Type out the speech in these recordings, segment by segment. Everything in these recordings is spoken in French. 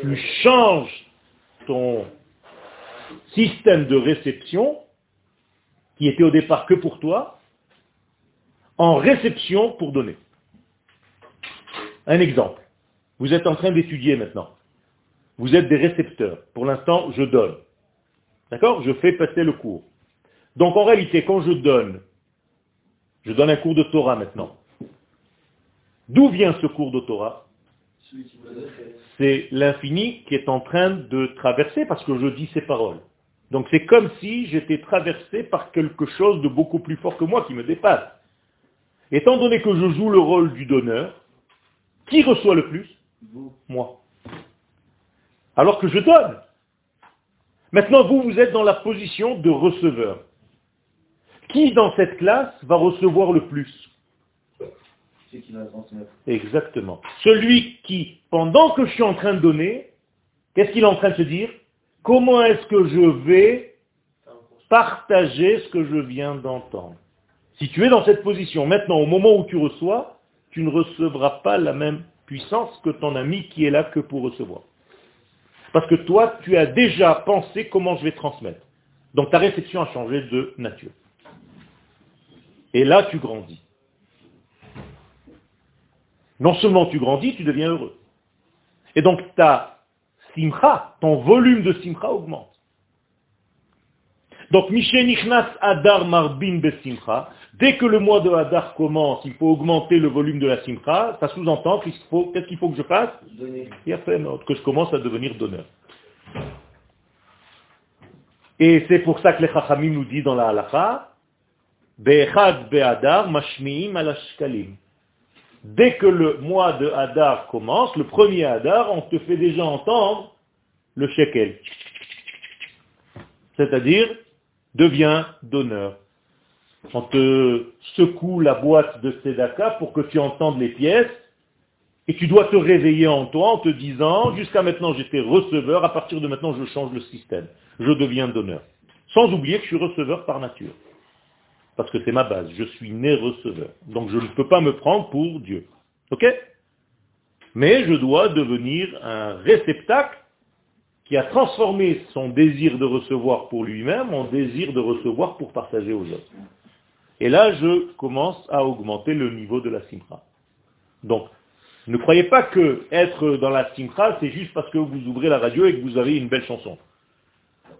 Tu changes ton système de réception, qui était au départ que pour toi, en réception pour donner. Un exemple. Vous êtes en train d'étudier maintenant. Vous êtes des récepteurs. Pour l'instant, je donne. D'accord? Je fais passer le cours. Donc en réalité, quand je donne, je donne un cours de Torah maintenant. D'où vient ce cours de Torah? C'est l'infini qui est en train de traverser parce que je dis ces paroles. Donc c'est comme si j'étais traversé par quelque chose de beaucoup plus fort que moi qui me dépasse. Étant donné que je joue le rôle du donneur, qui reçoit le plus? Moi. Alors que je donne. Maintenant, vous, vous êtes dans la position de receveur. Qui dans cette classe va recevoir le plus? Exactement. Celui qui, pendant que je suis en train de donner, qu'est-ce qu'il est en train de se dire? Comment est-ce que je vais partager ce que je viens d'entendre? Si tu es dans cette position, maintenant, au moment où tu reçois, tu ne recevras pas la même puissance que ton ami qui est là que pour recevoir. Parce que toi, tu as déjà pensé comment je vais transmettre. Donc ta réflexion a changé de nature. Et là, tu grandis. Non seulement tu grandis, tu deviens heureux. Et donc ta simcha, ton volume de simcha augmente. Donc, Michel Nichnas Adar Marbin Besimcha, dès que le mois de Hadar commence, il faut augmenter le volume de la Simcha, ça sous-entend qu'il faut, qu'est-ce qu'il faut que je fasse? Que je commence à devenir donneur. Et c'est pour ça que les Chachamim nous disent dans la halacha, Be'echad be'adar mashmi'im alashkalim. Dès que le mois de Hadar commence, le premier Hadar, on te fait déjà entendre le shekel. C'est-à-dire deviens donneur. On te secoue la boîte de Sedaka pour que tu entendes les pièces et tu dois te réveiller en toi en te disant, jusqu'à maintenant j'étais receveur, à partir de maintenant je change le système. Je deviens donneur. Sans oublier que je suis receveur par nature. Parce que c'est ma base. Je suis né receveur. Donc je ne peux pas me prendre pour Dieu. Ok? Mais je dois devenir un réceptacle qui a transformé son désir de recevoir pour lui-même en désir de recevoir pour partager aux autres. Et là, je commence à augmenter le niveau de la simcha. Donc, ne croyez pas que être dans la simcha, c'est juste parce que vous ouvrez la radio et que vous avez une belle chanson.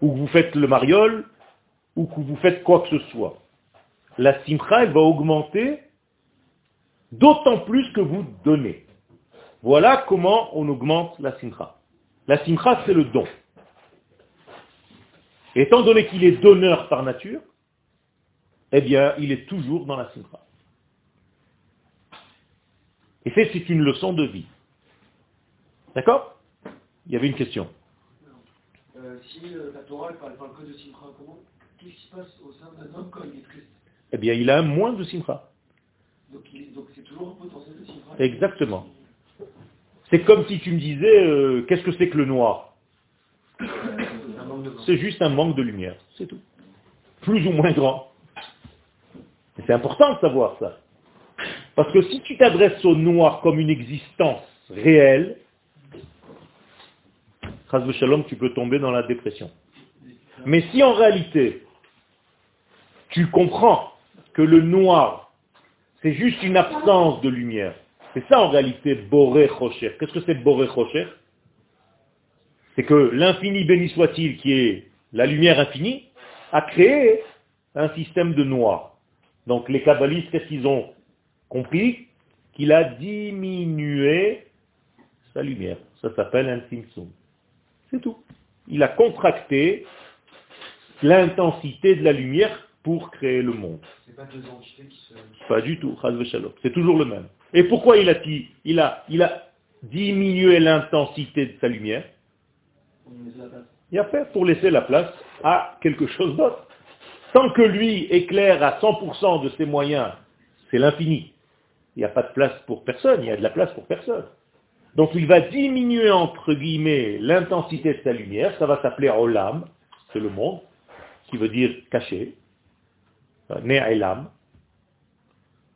Ou que vous faites le mariole, ou que vous faites quoi que ce soit. La simcha, elle va augmenter d'autant plus que vous donnez. Voilà comment on augmente la simcha. La simcha, c'est le don. Étant donné qu'il est donneur par nature, eh bien, il est toujours dans la simcha. Et c'est une leçon de vie. D'accord? Il y avait une question. Euh, si euh, la Torah parle, de simcha, comment? Qu'est-ce se passe au sein d'un homme quand il est triste? Eh bien, il a moins de simcha. Donc, c'est toujours un potentiel de simcha Exactement. C'est comme si tu me disais, euh, qu'est-ce que c'est que le noir? C'est juste un manque de lumière, c'est tout. Plus ou moins grand. C'est important de savoir ça. Parce que si tu t'adresses au noir comme une existence réelle, Shalom, tu peux tomber dans la dépression. Mais si en réalité, tu comprends que le noir, c'est juste une absence de lumière, c'est ça en réalité Boré Rocher. Qu'est-ce que c'est Boré Rocher C'est que l'infini béni soit-il, qui est la lumière infinie, a créé un système de noir. Donc les kabbalistes, qu'est-ce qu'ils ont compris? Qu'il a diminué sa lumière. Ça s'appelle un simsum. C'est tout. Il a contracté l'intensité de la lumière pour créer le monde. Pas, deux entités qui se... pas du tout, c'est toujours le même. Et pourquoi il a, il a, il a diminué l'intensité de sa lumière Il a fait pour laisser la place à quelque chose d'autre. Tant que lui éclaire à 100% de ses moyens, c'est l'infini. Il n'y a pas de place pour personne, il y a de la place pour personne. Donc il va diminuer entre guillemets l'intensité de sa lumière, ça va s'appeler Olam, c'est le monde, qui veut dire caché, Ne'elam,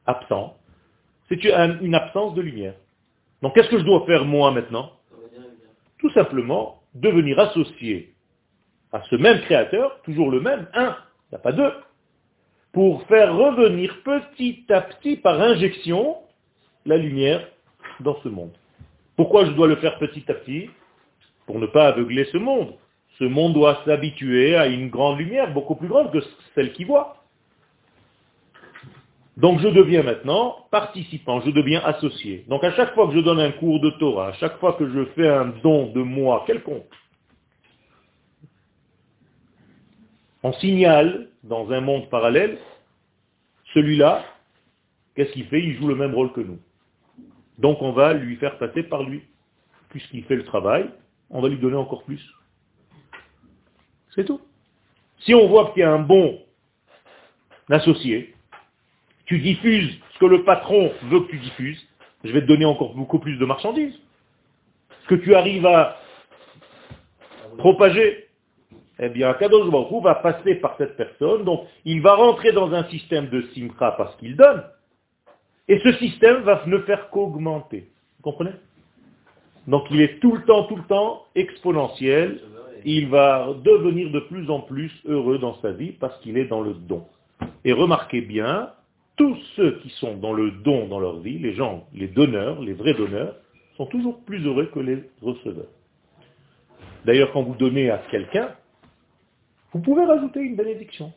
absent. C'est une absence de lumière. Donc qu'est-ce que je dois faire moi maintenant? Tout simplement devenir associé à ce même créateur, toujours le même, un, il n'y a pas deux, pour faire revenir petit à petit par injection la lumière dans ce monde. Pourquoi je dois le faire petit à petit? Pour ne pas aveugler ce monde. Ce monde doit s'habituer à une grande lumière, beaucoup plus grande que celle qui voit. Donc je deviens maintenant participant, je deviens associé. Donc à chaque fois que je donne un cours de Torah, à chaque fois que je fais un don de moi quelconque, on signale dans un monde parallèle, celui-là, qu'est-ce qu'il fait? Il joue le même rôle que nous. Donc on va lui faire passer par lui. Puisqu'il fait le travail, on va lui donner encore plus. C'est tout. Si on voit qu'il y a un bon associé, tu diffuses ce que le patron veut que tu diffuses, je vais te donner encore beaucoup plus de marchandises. Ce que tu arrives à propager, eh bien, Kadosh Baruch va passer par cette personne, donc il va rentrer dans un système de simcha parce qu'il donne, et ce système va ne faire qu'augmenter. Vous comprenez? Donc il est tout le temps, tout le temps exponentiel, il va devenir de plus en plus heureux dans sa vie parce qu'il est dans le don. Et remarquez bien, tous ceux qui sont dans le don dans leur vie, les gens, les donneurs, les vrais donneurs, sont toujours plus heureux que les receveurs. D'ailleurs, quand vous donnez à quelqu'un, vous pouvez rajouter une bénédiction.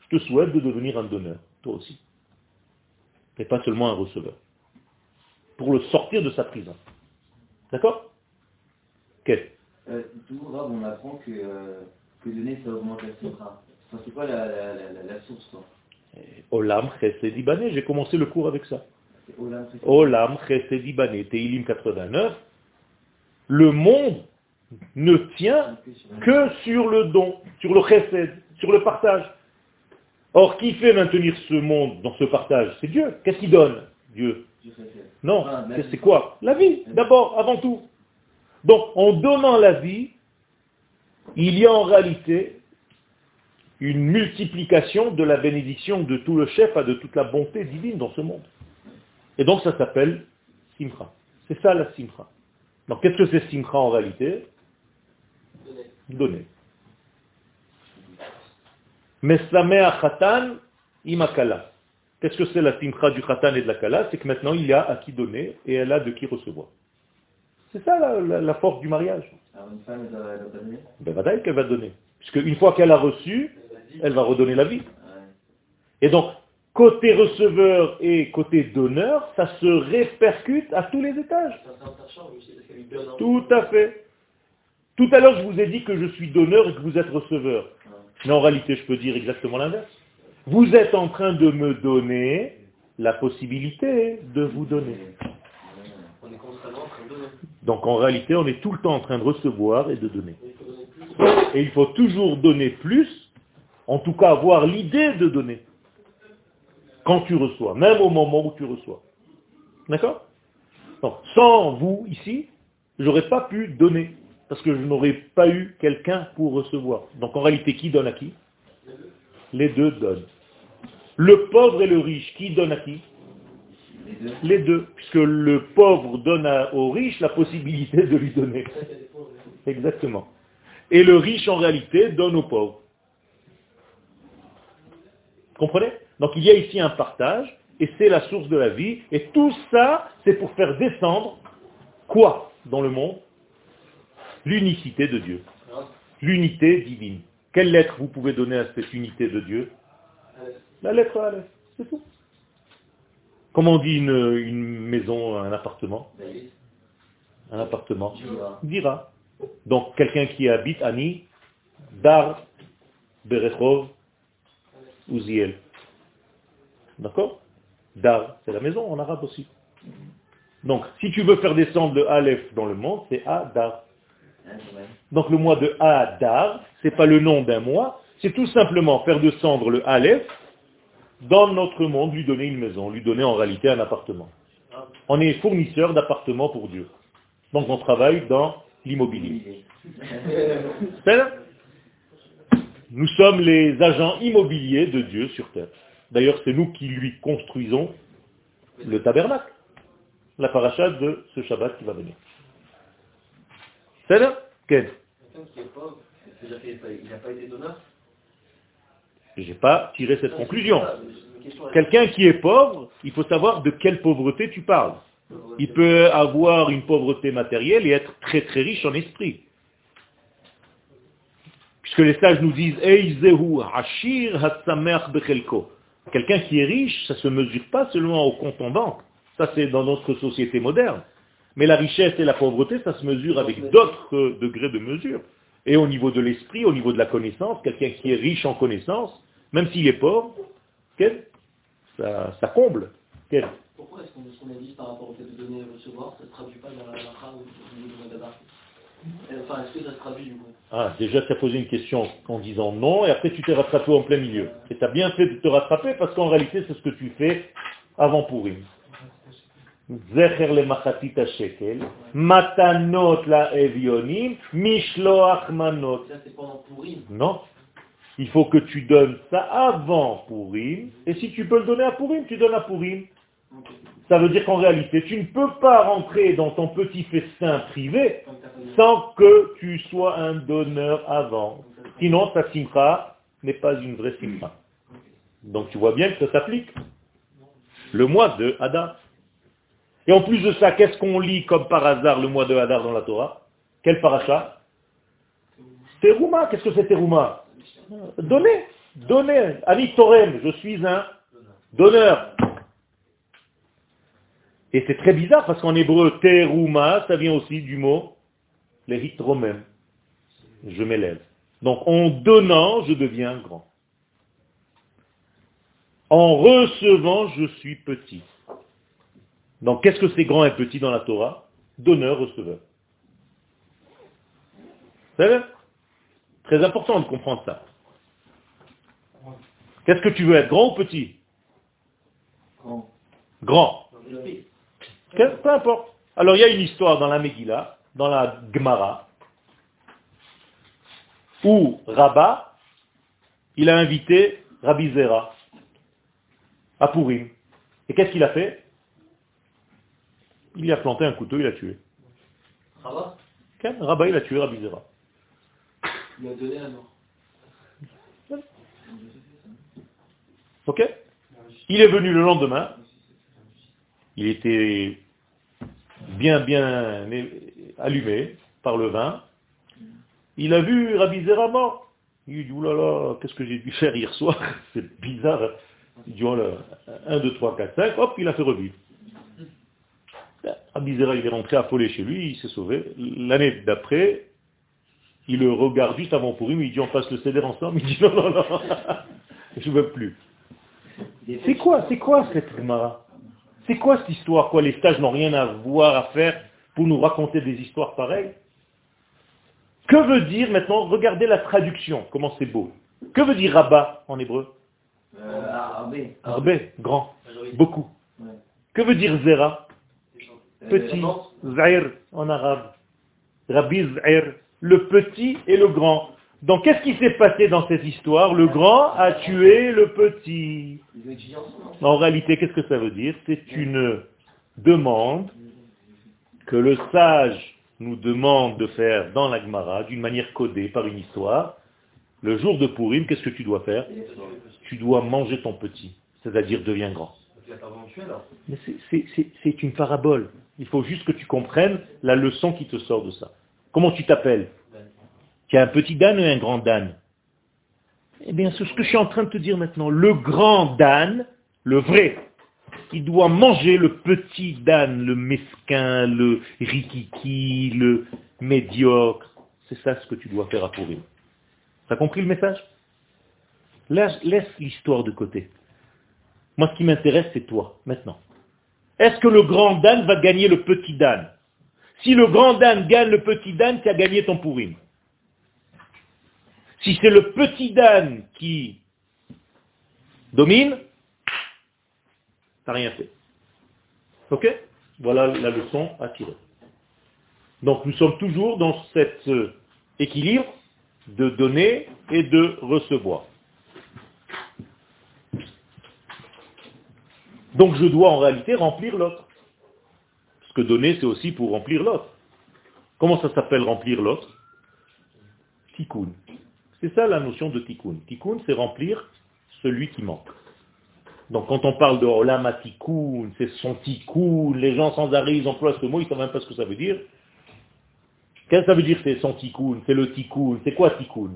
Je te souhaite de devenir un donneur, toi aussi. Et pas seulement un receveur. Pour le sortir de sa prison. D'accord? Qu'est-ce euh, on apprend que, euh, que donner, ça augmente la c'est quoi la, source Olam Chesed J'ai commencé le cours avec ça. Olam Chesed Ibané, Teilim 89. Le monde ne tient que sur le don, sur le Chesed, sur le partage. Or, qui fait maintenir ce monde dans ce partage? C'est Dieu. Qu'est-ce qu'il donne? Dieu. Non, c'est quoi? La vie, d'abord, avant tout. Donc, en donnant la vie, il y a en réalité une multiplication de la bénédiction de tout le chef, de toute la bonté divine dans ce monde. Et donc ça s'appelle Simcha. C'est ça la Simcha. Donc qu'est-ce que c'est Simcha en réalité? Donner. Mesamea Khatan Imakala. Qu'est-ce que c'est la Simcha du Khatan et de la Kala? C'est que maintenant il y a à qui donner et elle a de qui recevoir. C'est ça la, force du mariage. Alors une femme, elle va donner? Ben, qu'elle va donner. Puisque une fois qu'elle a reçu, elle va redonner la vie. Et donc, côté receveur et côté donneur, ça se répercute à tous les étages. Tout à fait. Tout à l'heure, je vous ai dit que je suis donneur et que vous êtes receveur. Mais en réalité, je peux dire exactement l'inverse. Vous êtes en train de me donner la possibilité de vous donner. Donc en réalité, on est tout le temps en train de recevoir et de donner. Et il faut toujours donner plus en tout cas avoir l'idée de donner quand tu reçois, même au moment où tu reçois. D'accord? Sans vous, ici, je n'aurais pas pu donner, parce que je n'aurais pas eu quelqu'un pour recevoir. Donc en réalité, qui donne à qui? Les deux donnent. Le pauvre et le riche, qui donne à qui? Les deux. Puisque le pauvre donne au riche la possibilité de lui donner. Exactement. Et le riche, en réalité, donne au pauvre. Comprenez? Donc il y a ici un partage, et c'est la source de la vie, et tout ça, c'est pour faire descendre quoi dans le monde? L'unicité de Dieu. L'unité divine. Quelle lettre vous pouvez donner à cette unité de Dieu? La lettre Aleph, c'est tout. Comment on dit une, maison, un appartement? Un appartement Dira. Donc quelqu'un qui habite Ani, Dar, Berechov, Uziel. D'accord? Dar, c'est la maison en arabe aussi. Donc, si tu veux faire descendre le Aleph dans le monde, c'est Adar. Donc le mois de Adar, c'est pas le nom d'un mois, c'est tout simplement faire descendre le Aleph dans notre monde, lui donner une maison, lui donner en réalité un appartement. On est fournisseur d'appartements pour Dieu. Donc on travaille dans l'immobilier. Nous sommes les agents immobiliers de Dieu sur terre. D'ailleurs, c'est nous qui lui construisons le tabernacle. la paracha de ce Shabbat qui va venir. C'est là Quel Quelqu'un qui est pauvre, c'est-à-dire qu'il n'a pas été donneur? J'ai pas tiré cette conclusion. Ah, à- Quelqu'un qui est pauvre, il faut savoir de quelle pauvreté tu parles. Il peut avoir une pauvreté matérielle et être très très riche en esprit. Puisque les sages nous disent. Quelqu'un qui est riche, ça ne se mesure pas seulement au compte en banque. Ça, c'est dans notre société moderne. Mais la richesse et la pauvreté, ça se mesure avec d'autres degrés de mesure. Et au niveau de l'esprit, au niveau de la connaissance, quelqu'un qui est riche en connaissance, même s'il est pauvre, ça, ça comble. Pourquoi est-ce qu'on ce qu'on a dit par rapport au fait de donner recevoir, ça ne traduit pas dans la niveau de Madaba Enfin, est-ce que ça se traduit du coup? Ah, déjà, tu as posé une question en disant non, et après tu t'es rattrapé en plein milieu. Et tu as bien fait de te rattraper parce qu'en réalité, c'est ce que tu fais avant Purim. Zecher le shekel, matanot la evionim, mishloach manot. Ça, c'est pendant Pourim. Non. Il faut que tu donnes ça avant Purim, et si tu peux le donner à Purim, tu donnes à Purim. Ok. Ça veut dire qu'en réalité, tu ne peux pas rentrer dans ton petit festin privé sans que tu sois un donneur avant. Sinon, ta simcha n'est pas une vraie simcha. Donc tu vois bien que ça s'applique. Le mois de Hadar. Et en plus de ça, qu'est-ce qu'on lit comme par hasard le mois de Hadar dans la Torah? Quel paracha? Terouma. Qu'est-ce que c'est Terouma Donner. Donner. Ani Torem. Je suis un donneur. Et c'est très bizarre parce qu'en hébreu, Terouma, ça vient aussi du mot les hitromem. Je m'élève. Donc en donnant, je deviens grand. En recevant, je suis petit. Donc qu'est-ce que c'est grand et petit dans la Torah? Donneur, receveur. Vous savez? Très important de comprendre ça. Qu'est-ce que tu veux être, grand ou petit? Grand. Grand. Peu importe. Alors il y a une histoire dans la Megillah, dans la Gemara, où Rabat, il a invité Rabbi Zera à Purim. Et qu'est-ce qu'il a fait? Il lui a planté un couteau, il l'a tué. Rabat, Rabat, il a tué Rabbi Zera. il a donné la mort. Ok? Il est venu le lendemain. Il était bien, bien allumé par le vin. Il a vu Rabbi Zera mort. Il dit, oulala, qu'est-ce que j'ai dû faire hier soir? C'est bizarre. Il dit, oh là, 1, 2, 3, 4, 5, hop, il a fait revivre. Rabbi Zera, il est rentré affolé chez lui, il s'est sauvé. L'année d'après, il le regarde juste avant Purim, il dit, on passe le céder ensemble. Il dit, non, non, non, je veux plus. C'est quoi, c'est quoi cette Gemara? C'est quoi cette histoire Quoi, les stages n'ont rien à voir à faire pour nous raconter des histoires pareilles? Que veut dire maintenant Regardez la traduction, comment c'est beau. Que veut dire rabat en hébreu? Euh, Arbé. Arbé, grand, Majorité. beaucoup. Ouais. Que veut dire zera? Euh, Petit, zair en arabe. Rabbi zair, le petit et le grand. Donc qu'est-ce qui s'est passé dans cette histoire? Le grand a tué le petit. En réalité, qu'est-ce que ça veut dire? C'est une demande que le sage nous demande de faire dans la Gemara, d'une manière codée par une histoire. Le jour de Purim, qu'est-ce que tu dois faire? Tu dois manger ton petit, c'est-à-dire deviens grand. Mais c'est une parabole. Il faut juste que tu comprennes la leçon qui te sort de ça. Comment tu t'appelles? Tu as un petit Dan ou un grand Dan Eh bien, c'est ce que je suis en train de te dire maintenant. Le grand Dan, le vrai, il doit manger le petit Dan, le mesquin, le rikiki, le médiocre. C'est ça ce que tu dois faire à Purim. T'as compris le message? Laisse, l'histoire de côté. Moi, ce qui m'intéresse, c'est toi, maintenant. Est-ce que le grand Dan va gagner le petit Dan? Si le grand Dan gagne le petit Dan, tu as gagné ton Purim? Si c'est le petit Dan qui domine, tu n'as rien fait. Ok? Voilà la leçon à tirer. Donc nous sommes toujours dans cet euh, équilibre de donner et de recevoir. Donc je dois en réalité remplir l'autre. que donner, c'est aussi pour remplir l'autre. Comment ça s'appelle remplir l'autre? Tikkun. C'est ça la notion de tikkun. Tikkun, c'est remplir celui qui manque. Donc quand on parle de olama tikkun, c'est son tikkun, les gens sans arrêt, ils emploient ce mot, ils ne savent même pas ce que ça veut dire. Qu'est-ce que ça veut dire c'est son tikkun, c'est le tikkun, c'est quoi tikkun?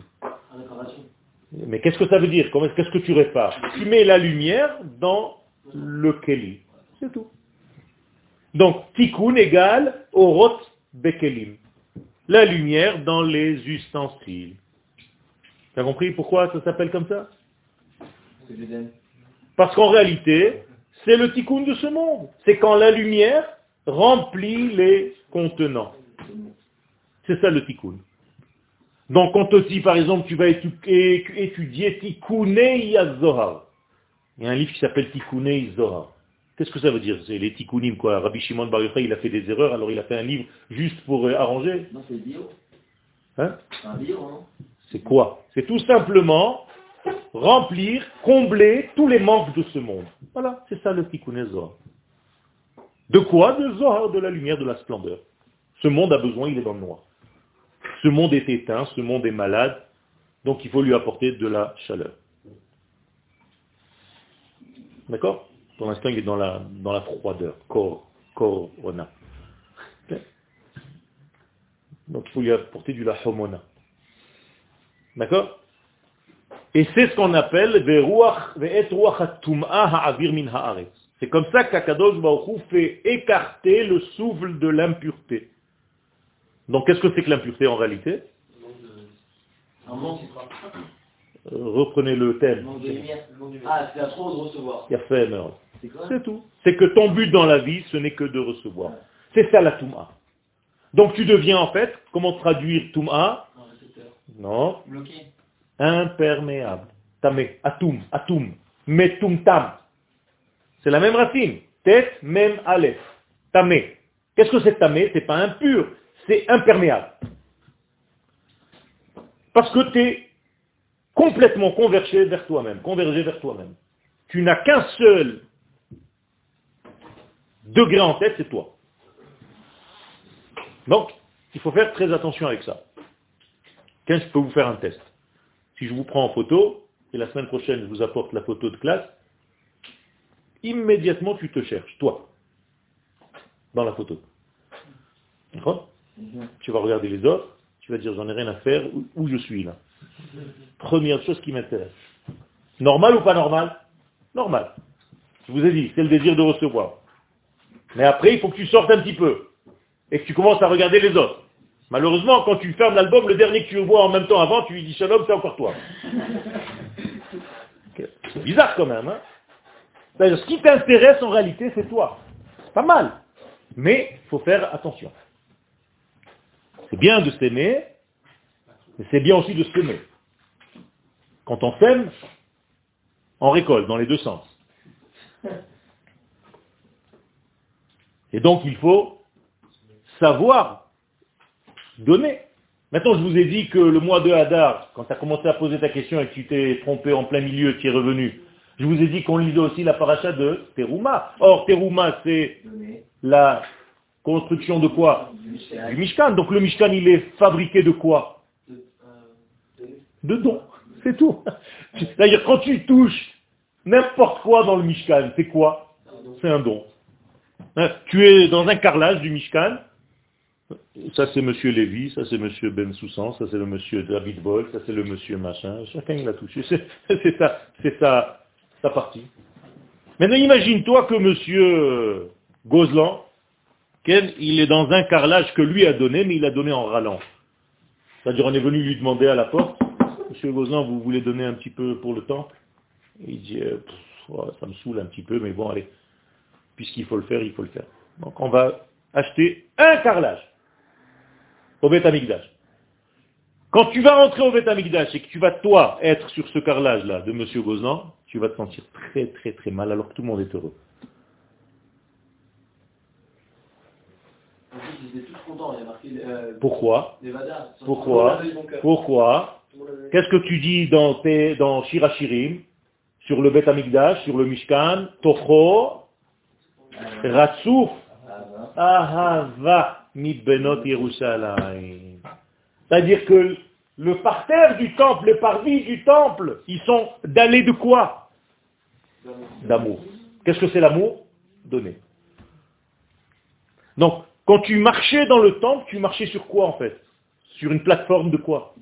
Mais qu'est-ce que ça veut dire? Qu'est-ce que tu répares? Tu mets la lumière dans le keli. C'est tout. Donc, tikkun égale orot bekelim. La lumière dans les ustensiles. Tu as compris pourquoi ça s'appelle comme ça? Parce qu'en réalité, c'est le tikkun de ce monde. C'est quand la lumière remplit les contenants. C'est ça le tikkun. Donc on te dit par exemple, tu vas étudier Tikkunei Zohar. Il y a un livre qui s'appelle Tikkunei Zohar. Qu'est-ce que ça veut dire? C'est les tikkunim quoi. Rabbi Shimon Bar Yochai, il a fait des erreurs, alors il a fait un livre juste pour euh, arranger. Non, c'est le bio. Hein? C'est un bio, non C'est quoi? C'est tout simplement remplir, combler tous les manques de ce monde. Voilà, c'est ça le Tikkunei Zohar. De quoi? De Zohar, de la lumière, de la splendeur. Ce monde a besoin, il est dans le noir. Ce monde est éteint, ce monde est malade, donc il faut lui apporter de la chaleur. D'accord? Pour l'instant, il est dans la, la froideur. Cor, corona. Donc il faut lui apporter du lahomona. D'accord? Et c'est ce qu'on appelle. C'est comme ça qu'Akadosh Baruch Hu fait écarter le souffle de l'impureté. Donc qu'est-ce que c'est que l'impureté en réalité? Un manque. Euh, Reprenez le thème. Manque de lumière. Ah, c'est à trop de recevoir. C'est tout. C'est que ton but dans la vie, ce n'est que de recevoir. C'est ça la Touma. Donc tu deviens en fait, comment traduire Touma. Non, Bloqué. imperméable. Tamé, atum, atum, metum tam. C'est la même racine. Tête, même aleph. Tamé. Qu'est-ce que c'est tamé? C'est pas impur, c'est imperméable. Parce que tu es complètement convergé vers toi-même, convergé vers toi-même. Tu n'as qu'un seul degré en tête, c'est toi. Donc, il faut faire très attention avec ça. Tiens, je peux vous faire un test? Si je vous prends en photo, et la semaine prochaine je vous apporte la photo de classe, immédiatement tu te cherches, toi, dans la photo. D'accord? Mhm. Tu vas regarder les autres, tu vas dire j'en ai rien à faire, où, où je suis là? Première chose qui m'intéresse. Normal ou pas normal? Normal. Je vous ai dit, c'est le désir de recevoir. Mais après, il faut que tu sortes un petit peu. Et que tu commences à regarder les autres. Malheureusement, quand tu fermes l'album, le dernier que tu vois en même temps avant, tu lui dis Shalom, c'est encore toi. C'est bizarre quand même. Hein ce qui t'intéresse en réalité, c'est toi. C'est pas mal. Mais il faut faire attention. C'est bien de s'aimer, mais c'est bien aussi de s'aimer. Quand on s'aime, on récolte dans les deux sens. Et donc il faut savoir donner. Maintenant, je vous ai dit que le mois de Hadar, quand tu as commencé à poser ta question et que tu t'es trompé en plein milieu, tu es revenu, je vous ai dit qu'on lisait aussi la paracha de Teruma. Or, Teruma, c'est Donné. la construction de quoi? Du Mishkan. Donc le Mishkan, il est fabriqué de quoi? De, dons. C'est tout. C'est-à-dire, quand tu touches n'importe quoi dans le Mishkan, c'est quoi? C'est un don. Hein, Tu es dans un carrelage du Mishkan. Ça c'est Monsieur Lévy, ça c'est Monsieur Ben Soussan, ça c'est le Monsieur David Boll, ça c'est le Monsieur machin. Chacun il l'a touché. C'est ça, c'est sa, sa partie. Maintenant imagine-toi que Monsieur Gozlan, Ken, il est dans un carrelage que lui a donné, mais il a donné en râlant. C'est-à-dire on est venu lui demander à la porte, Monsieur Gozlan, vous voulez donner un petit peu pour le temple? Et Il dit, euh, ça me saoule un petit peu, mais bon allez, puisqu'il faut le faire, il faut le faire. Donc on va acheter un carrelage au Beth. Quand tu vas rentrer au Beth et que tu vas toi être sur ce carrelage-là de Monsieur Gozlan, tu vas te sentir très très très mal alors que tout le monde est heureux. Euh, Pourquoi. Pourquoi. Pourquoi Qu'est-ce que tu dis dans, tes, dans Shirachirim, sur le Beth Amikdash, sur le Mishkan, Tocho, Ratsouf, Ah, ben. Ahava benot. C'est-à-dire que le parterre du temple, les parvis du temple, ils sont d'aller de quoi? D'amour. Qu'est-ce que c'est l'amour? Donner. Donc, quand tu marchais dans le temple, tu marchais sur quoi en fait? Sur une plateforme de quoi?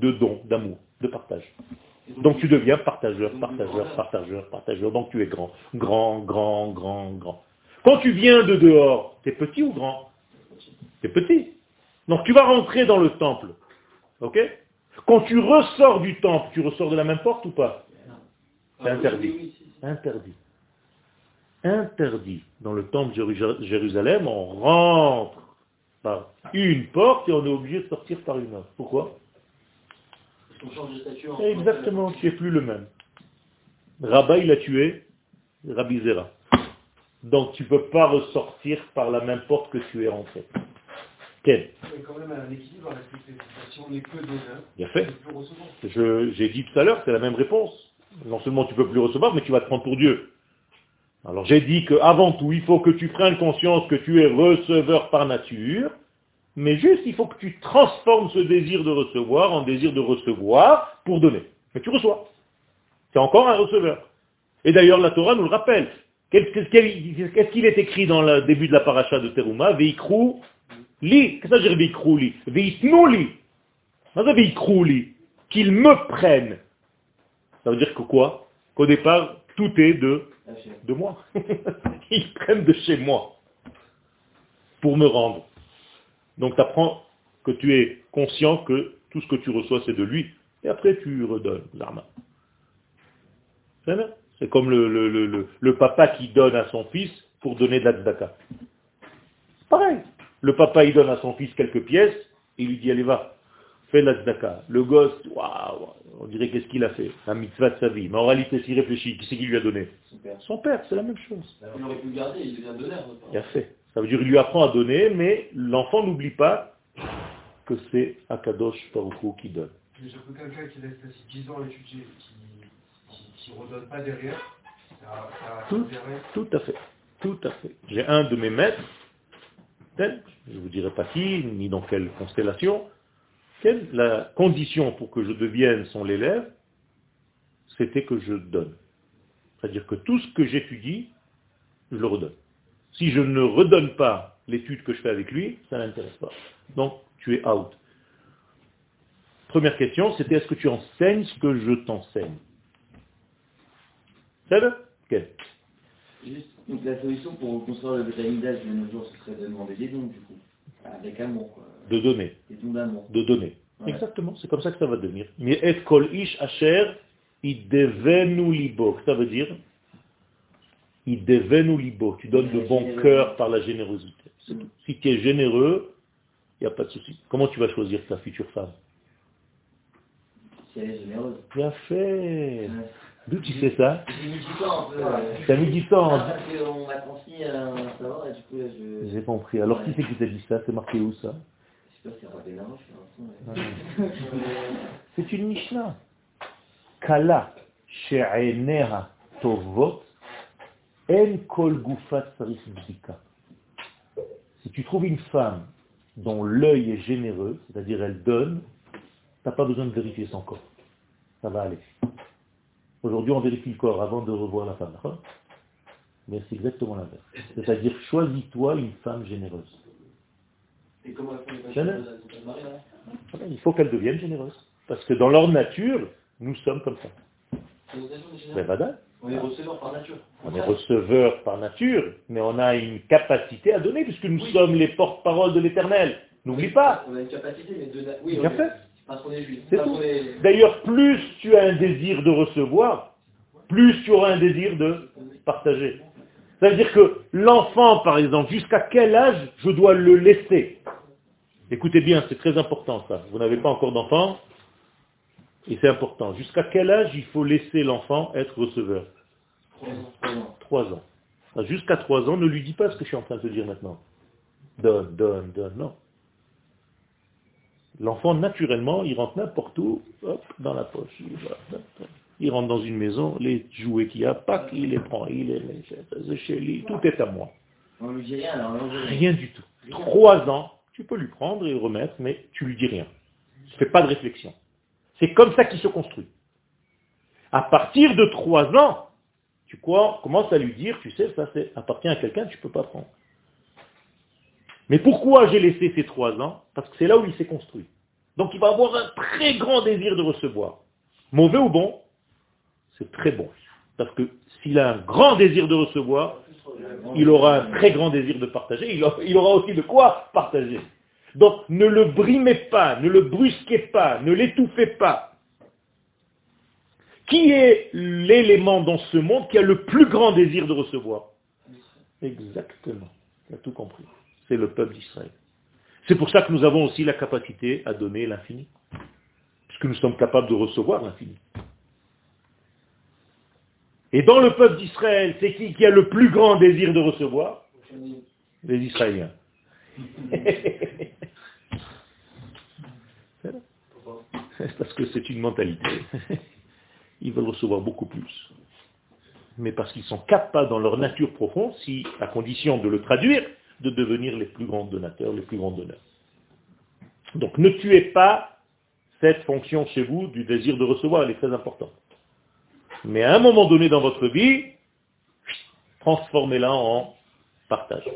De don, d'amour, de partage. Donc tu deviens partageur, partageur, partageur, partageur. Donc tu es grand, grand, grand, grand, grand. Quand tu viens de dehors, tu es petit ou grand? Petit. Donc tu vas rentrer dans le temple. Ok? Quand tu ressors du temple, tu ressors de la même porte ou pas? C'est interdit. Interdit. Interdit. Dans le temple de Jérusalem, on rentre par une porte et on est obligé de sortir par une autre. Pourquoi? Exactement, tu n'es plus le même. Rabat, il a tué Rabbi Zera. Donc tu ne peux pas ressortir par la même porte que tu es rentré. Fait. J'ai dit tout à l'heure, c'est la même réponse. Non seulement tu ne peux plus recevoir, mais tu vas te prendre pour Dieu. Alors j'ai dit qu'avant tout, il faut que tu prennes conscience que tu es receveur par nature, mais juste il faut que tu transformes ce désir de recevoir en désir de recevoir pour donner. Mais tu reçois. C'est encore un receveur. Et d'ailleurs la Torah nous le rappelle. Qu'est-ce qu'il est écrit dans le début de la paracha de Teruma? Veikrou li. Qu'est-ce que ça veut dire Veikrou li? Me prennent. Ça veut dire que quoi? Qu'au départ, tout est de, de moi. Ils prennent de chez moi pour me rendre. Donc tu apprends que tu es conscient que tout ce que tu reçois, c'est de lui. Et après, tu redonnes l'arme. C'est comme le, le, papa qui donne à son fils pour donner de la tzedaka. Pareil. Le papa, il donne à son fils quelques pièces, et il lui dit, allez, va, fais la tzedaka. Le gosse, waouh, on dirait qu'est-ce qu'il a fait? Un mitzvah de sa vie. Mais en réalité, s'il réfléchit, qui c'est qui lui a donné? Son père. Son père, c'est la même chose. Il aurait pu le garder, il devient donneur. Il a fait. Ça veut dire qu'il lui apprend à donner, mais l'enfant n'oublie pas que c'est Akadosh Baruchou qui donne. Mais je peux quelqu'un qui laisse 10 ans à étudier, qui ne redonne pas derrière, ça, ça tout, tout à fait. Tout à fait. J'ai un de mes maîtres, je ne vous dirai pas qui, ni dans quelle constellation, quelle la condition pour que je devienne son élève, c'était que je donne. C'est-à-dire que tout ce que j'étudie, je le redonne. Si je ne redonne pas l'étude que je fais avec lui, ça n'intéresse pas. Donc, tu es out. Première question, c'était est-ce que tu enseignes ce que je t'enseigne? C'est Donc la solution pour construire le bétaïdage de nos jours, ce serait de demander des dons, du coup. Avec amour, quoi. De donner. Des dons d'amour. De donner. Exactement, c'est comme ça que ça va devenir. Mais et kol ish asher idevenu libo. Ça veut dire il devenu libo. Tu donnes de bon cœur par la générosité. Si tu es généreux, il n'y a pas de souci. Comment tu vas choisir ta future femme? Si elle est généreuse. Bien fait. D'où tu sais ça J'ai mis du temps un peu. T'as mis du temps. Ah, parce qu'on m'a transmis un savoir et du coup je... J'ai compris. Alors qui c'est qui t'a dit ça? C'est marqué où ça? Je sais pas, c'est Rabbeinu, C'est une Mishnah. Kala she'eneha tovot en kol Si tu trouves une femme dont l'œil est généreux, c'est-à-dire elle donne, tu n'as pas besoin de vérifier son corps. Ça va aller. Aujourd'hui, on vérifie le corps avant de revoir la femme. Mais c'est exactement l'inverse. C'est-à-dire, choisis-toi une femme généreuse. Et comment Il faut qu'elle devienne généreuse. Parce que dans leur nature, nous sommes comme ça. Ben, on est receveur par nature. On est receveur par nature, mais on a une capacité à donner, puisque nous sommes les porte-parole de l'éternel. N'oublie pas. On a une capacité, mais de... Oui, Bien fait. D'ailleurs, plus tu as un désir de recevoir, plus tu auras un désir de partager. Ça veut dire que l'enfant, par exemple, jusqu'à quel âge je dois le laisser? Écoutez bien, c'est très important ça. Vous n'avez pas encore d'enfant, et c'est important. Jusqu'à quel âge il faut laisser l'enfant être receveur? Trois ans. Jusqu'à trois ans, ne lui dis pas ce que je suis en train de te dire maintenant. Donne, donne, donne, non. L'enfant, naturellement, il rentre n'importe où, hop, dans la poche. Il, rentre dans une maison, les jouets qu'il y a, pas il les prend, il les met chez lui, tout est à moi. On lui dit rien, rien. Du tout. Trois ans, tu peux lui prendre et le remettre, mais tu lui dis rien. Tu fais pas de réflexion. C'est comme ça qu'il se construit. À partir de trois ans, tu quoi, commences à lui dire, tu sais, ça c'est appartient à quelqu'un, tu peux pas prendre. Mais pourquoi j'ai laissé ces trois ans? Parce que c'est là où il s'est construit. Donc il va avoir un très grand désir de recevoir. Mauvais ou bon C'est très bon. Parce que s'il a un grand désir de recevoir, il aura un très grand désir de partager, il aura, aussi de quoi partager. Donc ne le brimez pas, ne le brusquez pas, ne l'étouffez pas. Qui est l'élément dans ce monde qui a le plus grand désir de recevoir? Exactement. Tu as tout compris. C'est le peuple d'Israël. C'est pour ça que nous avons aussi la capacité à donner l'infini. Puisque nous sommes capables de recevoir l'infini. Et dans le peuple d'Israël, c'est qui qui a le plus grand désir de recevoir? Les Israéliens. Parce que c'est une mentalité. Ils veulent recevoir beaucoup plus. Mais parce qu'ils sont capables dans leur nature profonde, si, à condition de le traduire, de devenir les plus grands donateurs, les plus grands donneurs. Donc ne tuez pas cette fonction chez vous du désir de recevoir, elle est très importante. Mais à un moment donné dans votre vie, transformez-la en partage.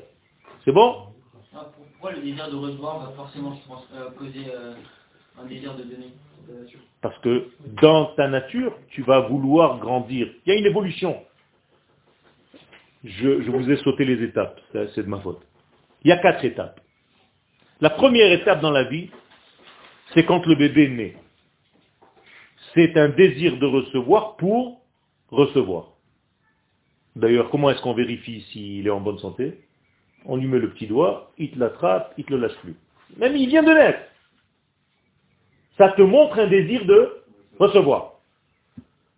C'est bon? Ah, Pourquoi le désir de recevoir va forcément pense, euh, causer euh, un désir de donner Parce que dans ta nature, tu vas vouloir grandir. Il y a une évolution. Je, je vous ai sauté les étapes, c'est de ma faute. Il y a quatre étapes. La première étape dans la vie, c'est quand le bébé naît. C'est un désir de recevoir pour recevoir. D'ailleurs, comment est-ce qu'on vérifie s'il est en bonne santé? On lui met le petit doigt, il te l'attrape, il te le lâche plus. Même il vient de naître. Ça te montre un désir de recevoir.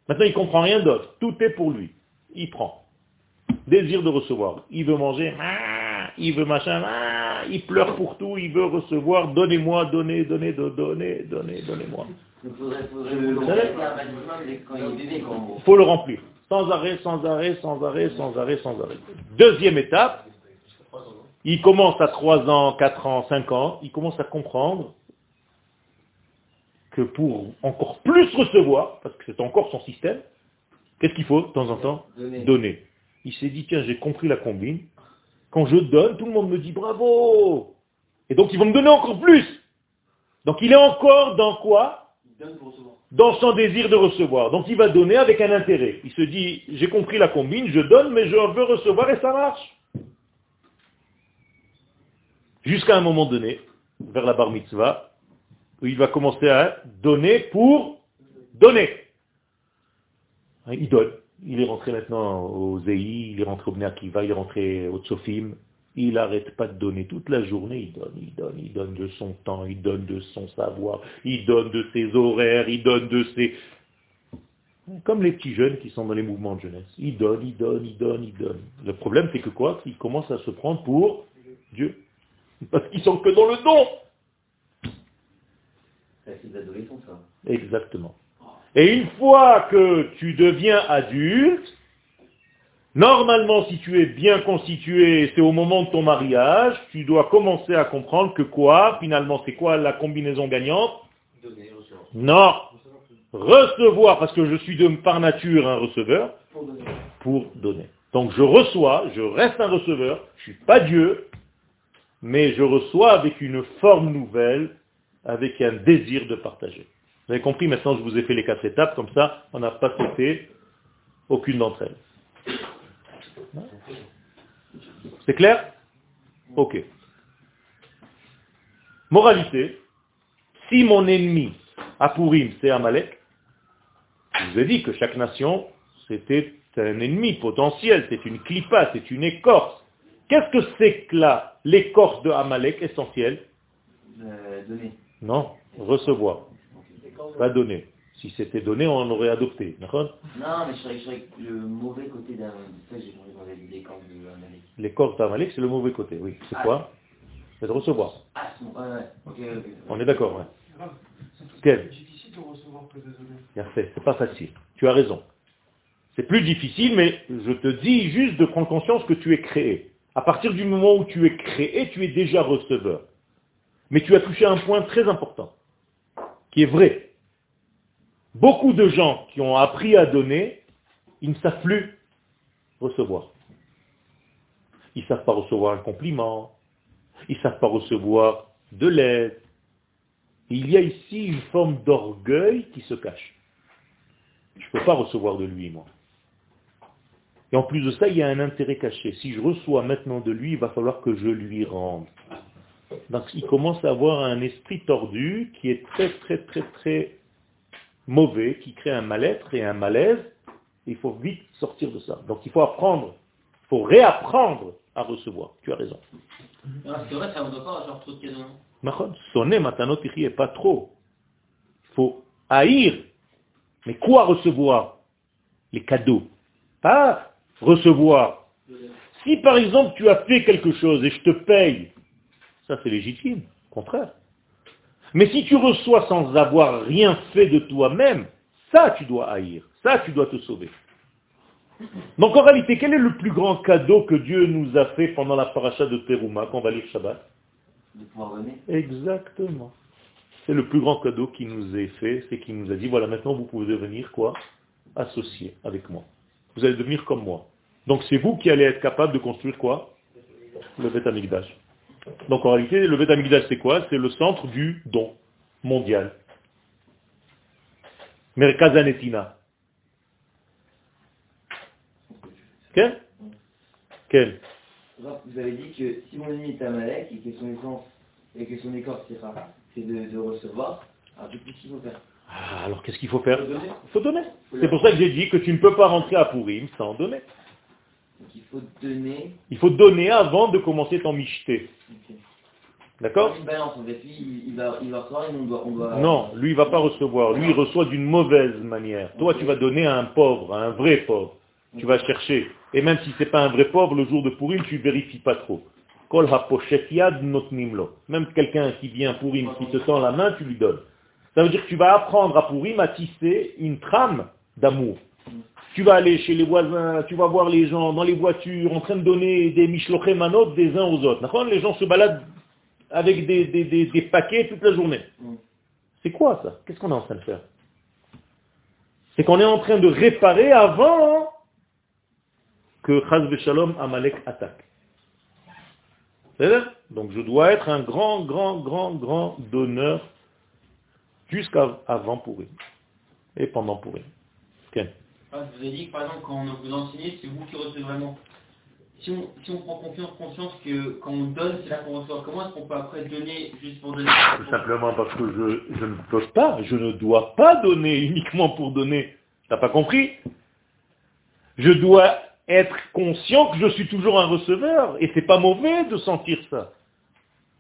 Maintenant, il comprend rien d'autre. Tout est pour lui. Il prend. Désir de recevoir. Il veut manger, il veut machin, ah, il pleure pour tout, il veut recevoir, donnez-moi, donnez, donnez, do- donnez, donnez, donnez-moi. Il faut le remplir. Sans arrêt, sans arrêt, sans arrêt, sans arrêt, sans arrêt. Deuxième étape, il commence à 3 ans, 4 ans, 5 ans, il commence à comprendre que pour encore plus recevoir, parce que c'est encore son système, qu'est-ce qu'il faut de temps en temps Donner. Donner. Il s'est dit, tiens, j'ai compris la combine. Quand je donne, tout le monde me dit bravo. Et donc ils vont me donner encore plus. Donc il est encore dans quoi? Dans son désir de recevoir. Donc il va donner avec un intérêt. Il se dit, j'ai compris la combine, je donne, mais je veux recevoir et ça marche. Jusqu'à un moment donné, vers la bar mitzvah, où il va commencer à donner pour donner. Hein, Il donne. Il est rentré maintenant au ZEI, il est rentré au Bnei Akiva, il est rentré au Tsofim. Il n'arrête pas de donner toute la journée, il donne, il donne, il donne de son temps, il donne de son savoir, il donne de ses horaires, il donne de ses... Comme les petits jeunes qui sont dans les mouvements de jeunesse. Ils donnent, ils donnent, ils donnent, ils donnent. Le problème, c'est que quoi? Ils commencent à se prendre pour Dieu. Parce qu'ils sont que dans le don. Ça, C'est de l'adolescence, ça. Exactement. Et une fois que tu deviens adulte, normalement, si tu es bien constitué, c'est au moment de ton mariage, tu dois commencer à comprendre que quoi Finalement, c'est quoi la combinaison gagnante? Donner, recevoir. Non. Recevoir, parce que je suis de par nature un receveur, Pour donner. pour donner. Donc je reçois, je reste un receveur, je suis pas Dieu, mais je reçois avec une forme nouvelle, avec un désir de partager. Vous avez compris, maintenant je vous ai fait les quatre étapes, comme ça on n'a pas sauté aucune d'entre elles. C'est clair? Ok. Moralité, si mon ennemi à Purim c'est Amalek, je vous ai dit que chaque nation c'était un ennemi potentiel, c'est une clipa, c'est une écorce. Qu'est-ce que c'est que là, l'écorce de Amalek essentielle? Euh, donner. Non, recevoir, pas donner. Si c'était donné, on aurait adopté. d'accord? Non, mais je le mauvais côté d'un... J'ai dans les décors de l'Amérique. L'écorce d'Amalek, c'est le mauvais côté, oui. C'est quoi? C'est de recevoir. Ah, c'est bon, ouais, ouais. Ok, ok. On est d'accord, ouais. Quel difficile de recevoir que de donner. Bien fait, c'est pas facile. Tu as raison. C'est plus difficile, mais je te dis juste de prendre conscience que tu es créé. À partir du moment où tu es créé, tu es déjà receveur. Mais tu as touché un point très important, qui est vrai. Beaucoup de gens qui ont appris à donner, ils ne savent plus recevoir. Ils ne savent pas recevoir un compliment, ils ne savent pas recevoir de l'aide. Il y a ici une forme d'orgueil qui se cache. Je ne peux pas recevoir de lui, moi. Et en plus de ça, il y a un intérêt caché. Si je reçois maintenant de lui, il va falloir que je lui rende. Donc il commence à avoir un esprit tordu qui est très très très très mauvais, qui crée un mal-être et un malaise. Il faut vite sortir de ça. Donc il faut apprendre, il faut réapprendre à recevoir. Tu as raison. C'est vrai, ça ne doit pas avoir trop de cadeaux. Sonner et pas trop. Il faut haïr. Mais quoi recevoir? Les cadeaux. Pas recevoir. Si par exemple tu as fait quelque chose et je te paye, ça c'est légitime, au contraire. Mais si tu reçois sans avoir rien fait de toi-même, ça tu dois haïr, ça tu dois te sauver. Donc en réalité, quel est le plus grand cadeau que Dieu nous a fait pendant la paracha de Teruma, qu'on va lire Shabbat De pouvoir donner. Exactement. C'est le plus grand cadeau qui nous est fait, c'est qu'il nous a dit, voilà, maintenant vous pouvez devenir quoi? Associé avec moi. Vous allez devenir comme moi. Donc c'est vous qui allez être capable de construire quoi? Le Beth Amikdash. Donc en réalité, le Beth Amikdash c'est quoi? C'est le centre du don mondial. Merkazanetina. Quel Quel? Vous avez dit que si mon ennemi est Amalek et que son essence et que son écorce c'est de, de, recevoir, alors du coup, qu'est-ce qu'il faut faire ah, Alors qu'est-ce qu'il faut faire? Il faut donner. Donner. C'est pour ça que j'ai dit que tu ne peux pas rentrer à Pourim sans donner. Donc il faut donner. Il faut donner avant de commencer ton michté. Ok. D'accord Une balance en fait, lui il, il va, il va recevoir et nous on doit. On doit... Non, lui il va pas recevoir. Lui il reçoit d'une mauvaise manière. Toi tu vas donner à un pauvre, à un vrai pauvre. Tu vas chercher. Et même si c'est pas un vrai pauvre, le jour de Pourim, tu vérifies pas trop. Kol. Même quelqu'un qui vient Pourim, qui te tend la main, tu lui donnes. Ça veut dire que tu vas apprendre à Pourim à tisser une trame d'amour. Tu vas aller chez les voisins, tu vas voir les gens dans les voitures en train de donner des mishlochemanot des uns aux autres. Les gens se baladent avec des, des, des, des paquets toute la journée. Mm. C'est quoi ça? Qu'est-ce qu'on est en train de faire? C'est qu'on est en train de réparer avant que Chaz Shalom Amalek attaque. Donc je dois être un grand, grand, grand, grand donneur jusqu'avant Pourim et pendant Pourim. Ken. Je vous ai dit que par exemple, quand on vous enseignez, c'est vous qui recevez vraiment. Si on, prend confiance, conscience que quand on donne, c'est là qu'on reçoit, comment est-ce qu'on peut après donner juste pour donner? Tout simplement parce que je, je ne peux pas, je ne dois pas donner uniquement pour donner. T'as pas compris? Je dois être conscient que je suis toujours un receveur, et c'est pas mauvais de sentir ça.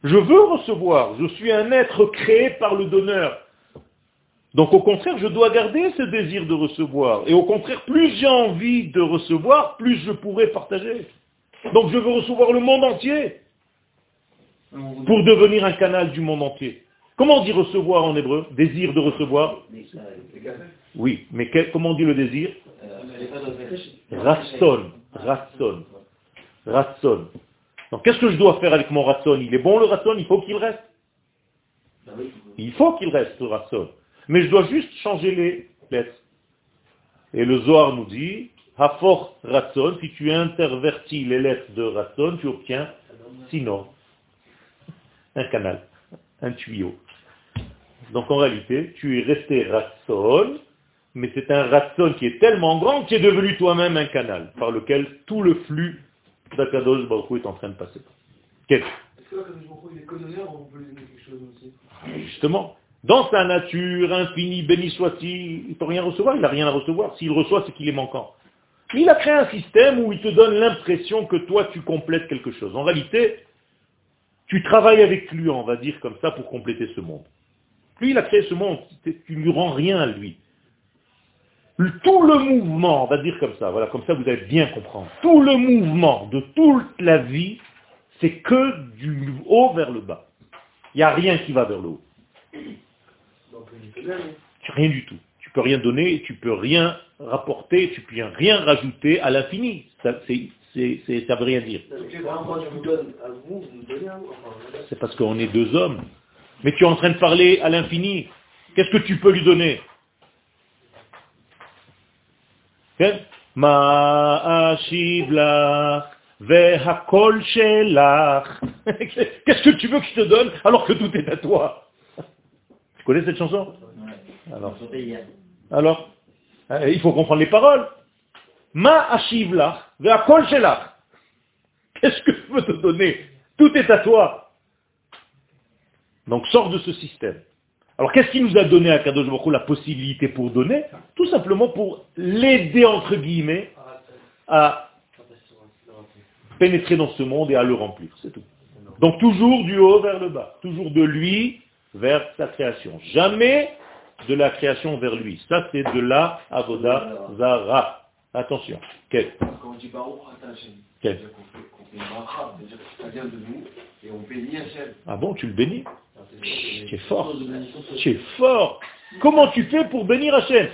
Je veux recevoir, je suis un être créé par le donneur. Donc au contraire, je dois garder ce désir de recevoir. Et au contraire, plus j'ai envie de recevoir, plus je pourrai partager. Donc je veux recevoir le monde entier pour devenir un canal du monde entier. Comment on dit recevoir en hébreu? Désir de recevoir? Oui, mais comment on dit le désir? Ratson, ratson, ratson. Donc qu'est-ce que je dois faire avec mon ratson Il est bon le ratson, il faut qu'il reste? Il faut qu'il reste le ratson. Mais je dois juste changer les lettres. Et le Zohar nous dit, Hafor ratson, si tu intervertis les lettres de ratson, tu obtiens, sinon, un canal, un tuyau. Donc en réalité, tu es resté ratson, mais c'est un ratson qui est tellement grand qui est devenu toi-même un canal, par lequel tout le flux d'Akadosh Baruch est en train de passer. Quel? Justement, dans sa nature infinie, béni soit-il, il ne peut rien recevoir, il n'a rien à recevoir. S'il reçoit, c'est qu'il est manquant. Il a créé un système où il te donne l'impression que toi, tu complètes quelque chose. En réalité, tu travailles avec lui, on va dire comme ça, pour compléter ce monde. Lui, il a créé ce monde, tu ne lui rends rien à lui. Tout le mouvement, on va dire comme ça, voilà, comme ça vous allez bien comprendre. Tout le mouvement de toute la vie, c'est que du haut vers le bas. Il n'y a rien qui va vers le haut. Rien du tout. Tu peux rien donner, tu peux rien rapporter, tu peux rien rajouter à l'infini. Ça, c'est, ça veut rien dire. C'est parce qu'on est deux hommes. Mais tu es en train de parler à l'infini. Qu'est-ce que tu peux lui donner? Hein? Qu'est-ce que tu veux que je te donne alors que tout est à toi? Tu connais cette chanson? Ouais. Alors, euh, il faut comprendre les paroles. Ma ashiv lach ve'akol shelach. Qu'est-ce que je veux te donner? Tout est à toi. Donc sors de ce système. Alors qu'est-ce qui nous a donné à Kadosh Baruch Hu la possibilité pour donner? Tout simplement pour l'aider entre guillemets à pénétrer dans ce monde et à le remplir. C'est tout. Donc toujours du haut vers le bas. Toujours de lui vers sa création. Jamais de la création vers lui. Ça c'est de la avoda zara. Attention. Quel Quand on dit Baruch Quel de nous, et on bénit Hachem. Ah bon, tu le bénis Tu es fort. Tu es fort. Comment tu fais pour bénir Hachem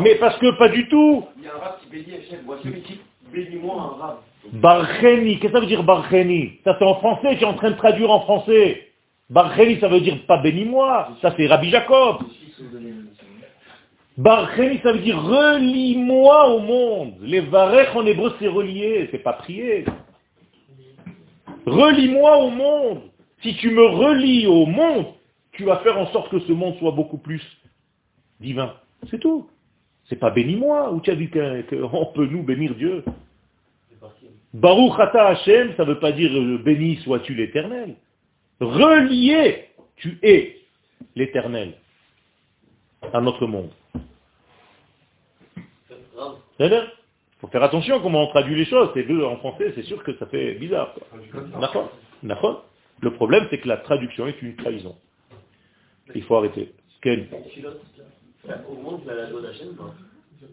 Mais parce que pas du tout. il y a un rab qui bénit Hachem. Voici un rab. Barcheni, qu'est-ce que ça veut dire Barcheni? Ça c'est en français, tu es en train de traduire en français. Barcheni, ça veut dire pas bénis-moi. Ça c'est Rabbi Jacob. Je suis. Barcheni, ça veut dire relie-moi au monde. Les varech en hébreu c'est relier, c'est pas prier. Relie-moi au monde. Si tu me relis au monde, tu vas faire en sorte que ce monde soit beaucoup plus divin. C'est tout. C'est pas bénis-moi, ou tu as qu'un- qu'on peut nous bénir Dieu? Baruch ata Hashem, ça veut pas dire euh, béni sois-tu l'éternel. Relié, tu es l'éternel à notre monde. Il faut faire attention comment on traduit les choses. C'est deux en français, c'est sûr que ça fait bizarre. quoi. D'accord D'accord Le problème, c'est que la traduction est une trahison. Il faut arrêter. Quel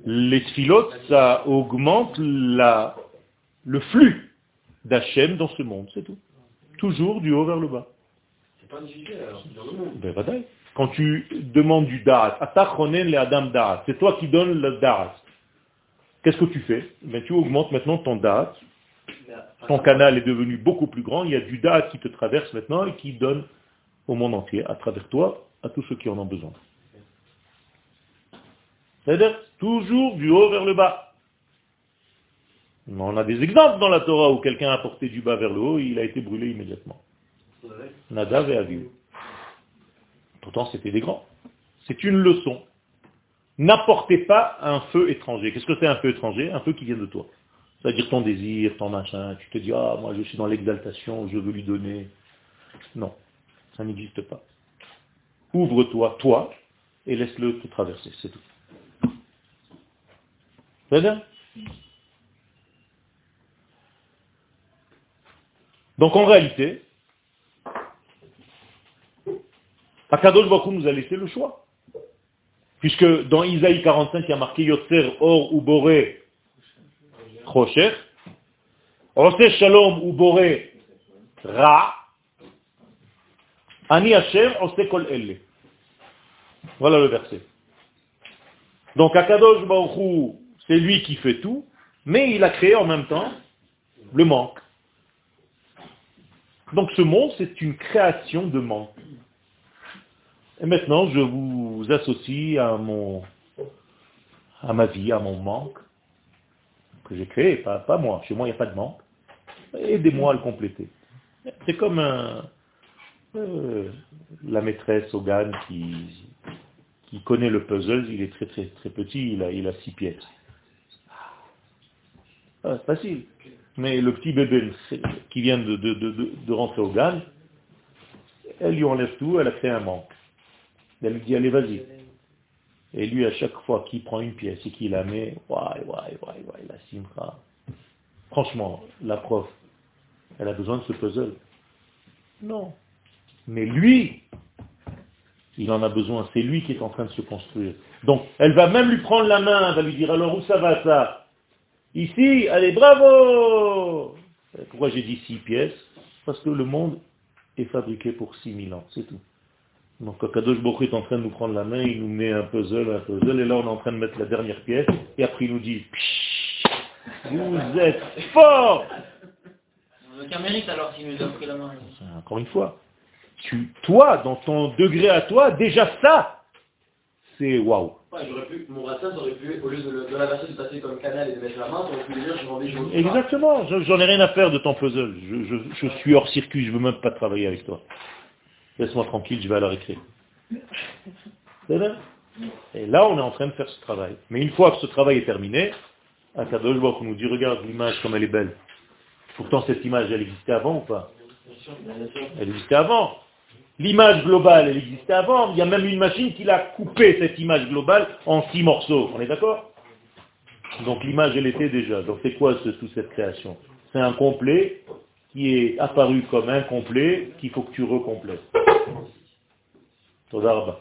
Les sphilotes, ça augmente la, le flux d'Hachem dans ce monde, c'est tout. Toujours du haut vers le bas. C'est pas difficile alors, c'est dans le monde. Ben. Quand tu demandes du da'at, le adam da'at, c'est toi qui donnes le da'at. Qu'est-ce que tu fais? Ben, Tu augmentes maintenant ton da'at. Ton canal est devenu beaucoup plus grand. Il y a du da'at qui te traverse maintenant et qui donne au monde entier, à travers toi, à tous ceux qui en ont besoin. C'est-à-dire toujours du haut vers le bas. On a des exemples dans la Torah où quelqu'un a porté du bas vers le haut et il a été brûlé immédiatement. Nadav et Avihu. Pourtant, c'était des grands. C'est une leçon. N'apportez pas un feu étranger. Qu'est-ce que c'est un feu étranger? Un feu qui vient de toi. C'est-à-dire ton désir, ton machin. Tu te dis, ah, moi je suis dans l'exaltation, je veux lui donner. Non, ça n'existe pas. Ouvre-toi, toi, et laisse-le te traverser. C'est tout. C'est bien? Donc en réalité, Akadosh Hu nous a laissé le choix. Puisque dans Isaïe 45, il y a marqué Yotzer Or ou Boré Oseh Shalom ou Boré Ra, Ani Hashem Kol Elle. Voilà le verset. Donc Akadosh Baruch Hu, c'est lui qui fait tout, mais il a créé en même temps le manque. Donc ce monde, c'est une création de manque. Et maintenant, je vous associe à mon, à ma vie, à mon manque que j'ai créé, pas, moi. Chez moi, il n'y a pas de manque. Aidez-moi à le compléter. C'est comme euh, la maîtresse au GAN qui, connaît le puzzle, il est très très très petit, il a, six pièces. Ah, facile. Mais le petit bébé qui vient de, de, de, de- rentrer au GAN, elle lui enlève tout, elle a créé un manque. Elle lui dit, allez, vas-y. Et lui, à chaque fois qu'il prend une pièce et qu'il la met, ouais, ouais, ouais, ouais, la simcha. Franchement, la prof, elle a besoin de ce puzzle. Non. Mais lui, il en a besoin. C'est lui qui est en train de se construire. Donc, elle va même lui prendre la main, elle va lui dire, alors où ça va ça? Ici, allez, bravo Pourquoi j'ai dit six pièces? Parce que le monde est fabriqué pour six mille ans, c'est tout. Donc Kadosh est en train de nous prendre la main, il nous met un puzzle, un puzzle, et là on est en train de mettre la dernière pièce, et après il nous dit, vous êtes fort aucun mérite alors s'il nous a pris la main. Encore une fois, tu, toi, dans ton degré à toi, déjà ça, c'est waouh. Ouais, j'aurais pu, mon racine, aurait pu, au lieu de, le- de l'inverser, de passer comme canal et de mettre la main, j'aurais pu lui dire, je m'en vais jouer. Exactement, je- j'en ai rien à faire de ton puzzle. Je, je- je suis hors circuit, je veux même pas travailler avec toi. Laisse-moi tranquille, je vais à la récré. Et là, on est en train de faire ce travail. Mais une fois que ce travail est terminé, Akadosh Baruch nous dit, regarde l'image comme elle est belle. Pourtant, cette image, elle existait avant ou pas? Elle existait avant. L'image globale, elle existait avant. Il y a même une machine qui l'a coupé, cette image globale, en six morceaux. On est d'accord? Donc l'image, elle était déjà. Donc c'est quoi ce- cette création? C'est un complet qui est apparu comme incomplet, qu'il faut que tu recomplètes. Toda rabba.